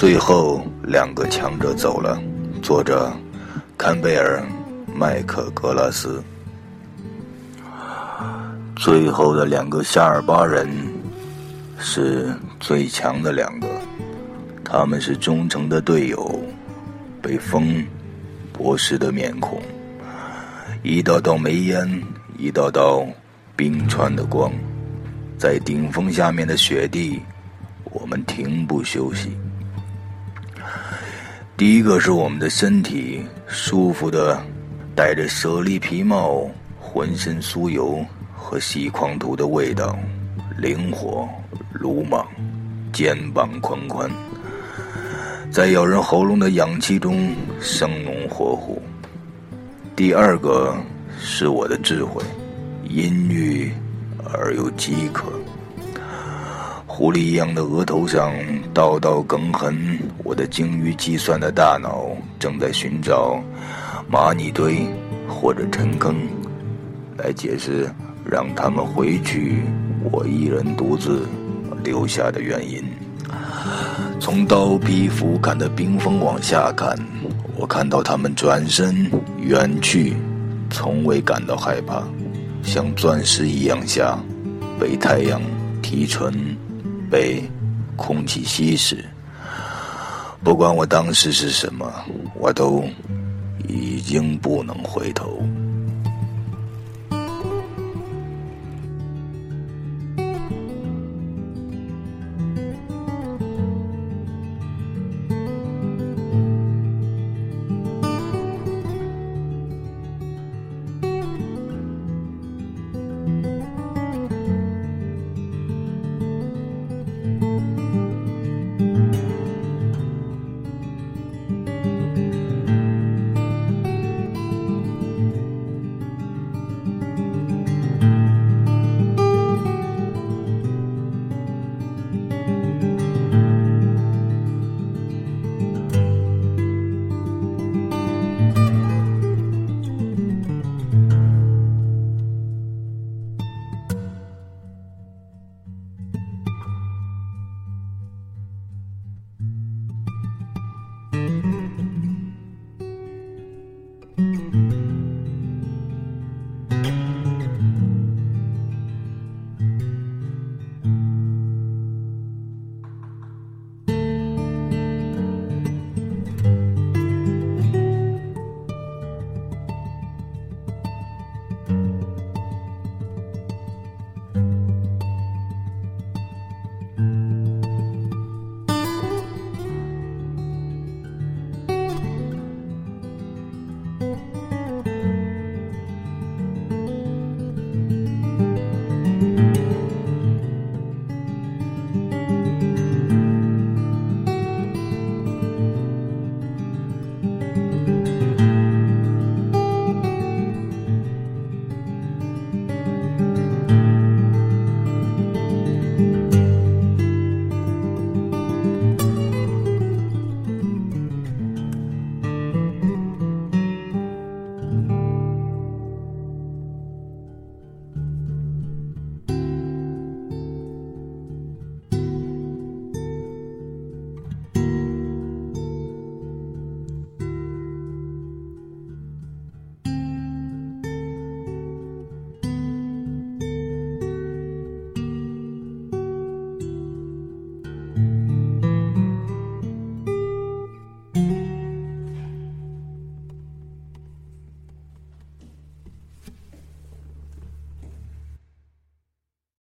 最后两个强者走了，作者坎贝尔·麦克格拉斯。最后的两个夏尔巴人是最强的两个，他们是忠诚的队友，被风剥蚀的面孔，一道道煤烟，一道道冰川的光，在顶峰下面的雪地，我们停步休息。第一个是我们的身体舒服的，戴着舍利皮帽，浑身酥油和细矿土的味道，灵活、鲁莽、肩膀宽宽，在咬人喉咙的氧气中生龙活虎。第二个是我的智慧，阴郁而又饥渴。狐狸一样的额头上道道梗痕，我的精于计算的大脑正在寻找玛尼堆或者陈坑，来解释让他们回去，我一人独自留下的原因。从刀劈斧砍的冰峰往下看，我看到他们转身远去，从未感到害怕，像钻石一样下，被太阳提纯。被空气稀释，不管我当时是什么，我都已经不能回头。